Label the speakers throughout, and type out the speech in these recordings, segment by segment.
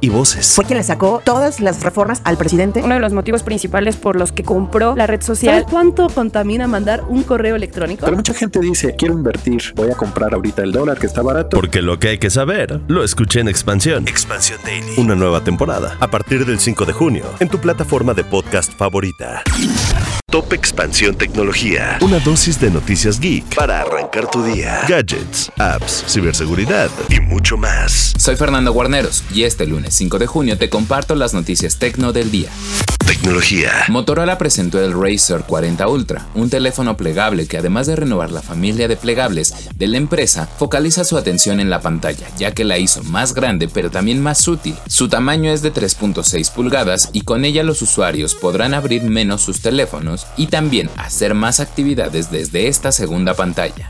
Speaker 1: y voces.
Speaker 2: Fue quien le sacó todas las reformas al presidente.
Speaker 3: Uno de los motivos principales por los que compró la red social.
Speaker 4: ¿Sabes cuánto contamina mandar un correo electrónico?
Speaker 5: Pero mucha gente dice, quiero invertir, voy a comprar ahorita el dólar que está barato.
Speaker 1: Porque lo que hay que saber, lo escuché en Expansión. Expansión Daily. Una nueva temporada, a partir del 5 de junio, en tu plataforma de podcast favorita. Top Expansión Tecnología. Una dosis de noticias geek para arrancar tu día. Gadgets, apps, ciberseguridad y mucho más.
Speaker 6: Soy Fernando Guarneros y este lunes 5 de junio te comparto las noticias tecno del día.
Speaker 1: Tecnología.
Speaker 6: Motorola presentó el Razer 40 Ultra, un teléfono plegable que además de renovar la familia de plegables de la empresa, focaliza su atención en la pantalla, ya que la hizo más grande pero también más útil. Su tamaño es de 3.6 pulgadas y con ella los usuarios podrán abrir menos sus teléfonos y también hacer más actividades desde esta segunda pantalla.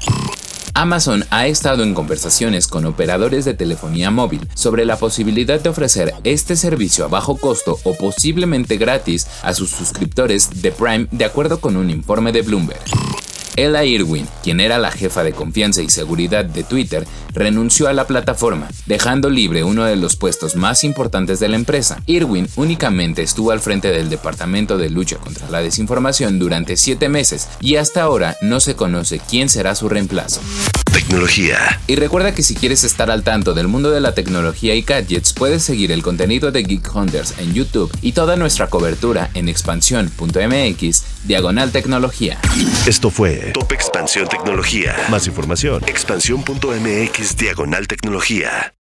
Speaker 6: Amazon ha estado en conversaciones con operadores de telefonía móvil sobre la posibilidad de ofrecer este servicio a bajo costo o posiblemente gratis a sus suscriptores de Prime de acuerdo con un informe de Bloomberg. Ella Irwin, quien era la jefa de confianza y seguridad de Twitter, renunció a la plataforma, dejando libre uno de los puestos más importantes de la empresa. Irwin únicamente estuvo al frente del Departamento de Lucha contra la Desinformación durante siete meses y hasta ahora no se conoce quién será su reemplazo.
Speaker 1: Tecnología.
Speaker 6: Y recuerda que si quieres estar al tanto del mundo de la tecnología y gadgets, puedes seguir el contenido de Geek Hunters en YouTube y toda nuestra cobertura en expansión.mx, diagonal tecnología.
Speaker 1: Esto fue Top Expansión Tecnología. Más información, expansión.mx, diagonal tecnología.